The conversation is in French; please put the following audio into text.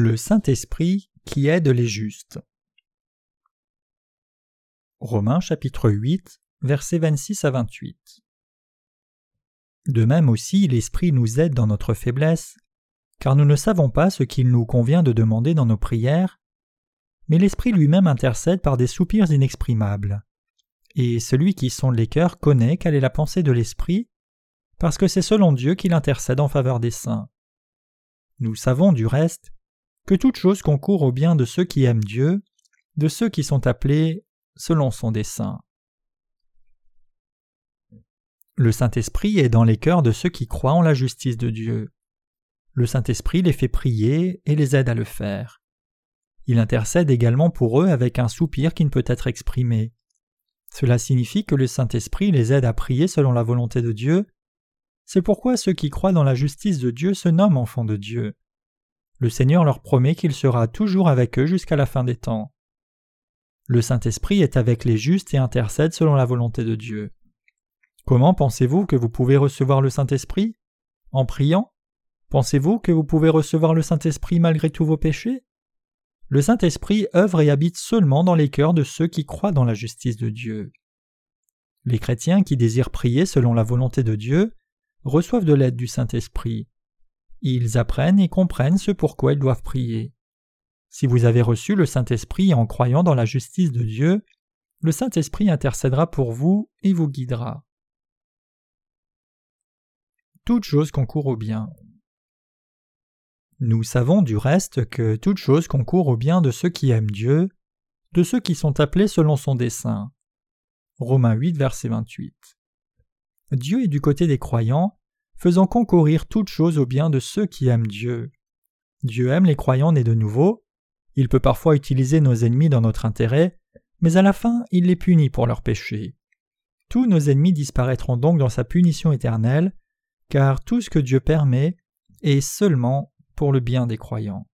Le Saint-Esprit qui aide les justes. Romains chapitre 8, versets 26 à 28. De même aussi, l'Esprit nous aide dans notre faiblesse, car nous ne savons pas ce qu'il nous convient de demander dans nos prières, mais l'Esprit lui-même intercède par des soupirs inexprimables. Et celui qui sonde les cœurs connaît quelle est la pensée de l'Esprit, parce que c'est selon Dieu qu'il intercède en faveur des saints. Nous savons du reste que toute chose concourt au bien de ceux qui aiment Dieu, de ceux qui sont appelés selon son dessein. Le Saint-Esprit est dans les cœurs de ceux qui croient en la justice de Dieu. Le Saint-Esprit les fait prier et les aide à le faire. Il intercède également pour eux avec un soupir qui ne peut être exprimé. Cela signifie que le Saint-Esprit les aide à prier selon la volonté de Dieu. C'est pourquoi ceux qui croient dans la justice de Dieu se nomment enfants de Dieu. Le Seigneur leur promet qu'il sera toujours avec eux jusqu'à la fin des temps. Le Saint-Esprit est avec les justes et intercède selon la volonté de Dieu. Comment pensez-vous que vous pouvez recevoir le Saint-Esprit? En priant? Pensez-vous que vous pouvez recevoir le Saint-Esprit malgré tous vos péchés? Le Saint-Esprit œuvre et habite seulement dans les cœurs de ceux qui croient dans la justice de Dieu. Les chrétiens qui désirent prier selon la volonté de Dieu reçoivent de l'aide du Saint-Esprit. Ils apprennent et comprennent ce pourquoi ils doivent prier. Si vous avez reçu le Saint-Esprit en croyant dans la justice de Dieu, le Saint-Esprit intercédera pour vous et vous guidera. Toute chose concourt au bien. Nous savons du reste que toute chose concourt au bien de ceux qui aiment Dieu, de ceux qui sont appelés selon son dessein. Romains 8, verset 28. Dieu est du côté des croyants, faisant concourir toutes choses au bien de ceux qui aiment Dieu. Dieu aime les croyants nés de nouveau, il peut parfois utiliser nos ennemis dans notre intérêt, mais à la fin il les punit pour leurs péchés. Tous nos ennemis disparaîtront donc dans sa punition éternelle, car tout ce que Dieu permet est seulement pour le bien des croyants.